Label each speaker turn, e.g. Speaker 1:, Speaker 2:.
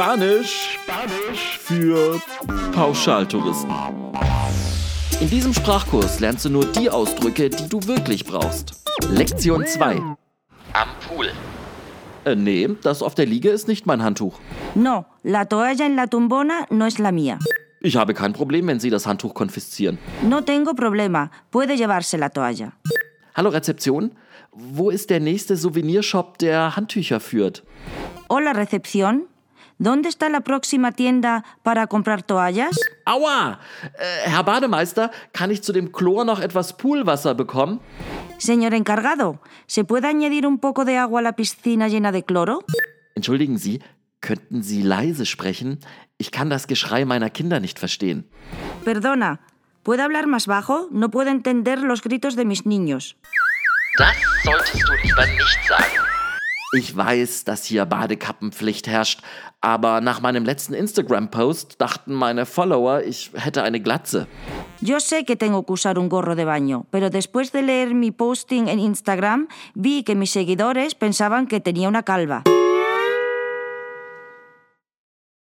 Speaker 1: Spanisch. Spanisch für Pauschaltouristen. In diesem Sprachkurs lernst du nur die Ausdrücke, die du wirklich brauchst. Lektion 2.
Speaker 2: Am Pool.
Speaker 1: Äh, nee, das auf der Liege ist nicht mein Handtuch.
Speaker 3: No, la toalla en la tumbona no es la mía.
Speaker 1: Ich habe kein Problem, wenn Sie das Handtuch konfiszieren.
Speaker 3: No tengo problema. Puede llevarse la toalla.
Speaker 1: Hallo Rezeption, wo ist der nächste Souvenirshop, der Handtücher führt?
Speaker 3: Hola, recepción. ¿Dónde está la próxima tienda para comprar toallas?
Speaker 1: Aua! Äh, Herr Bademeister, kann ich zu dem Chlor noch etwas Poolwasser bekommen?
Speaker 3: Señor encargado, ¿se puede añadir un poco de agua a la piscina llena de cloro?
Speaker 1: Entschuldigen Sie, könnten Sie leise sprechen? Ich kann das Geschrei meiner Kinder nicht verstehen.
Speaker 3: Perdona, ¿puede hablar más bajo? No puedo entender los gritos de mis niños.
Speaker 2: Das solltest du lieber nicht sagen.
Speaker 1: Ich weiß, dass hier Badekappenpflicht herrscht, aber nach meinem letzten Instagram-Post dachten meine Follower, ich hätte eine Glatze.
Speaker 3: Yo sé que tengo que usar un gorro de baño, pero después de leer mi posting en Instagram vi que mis seguidores pensaban que tenía una calva.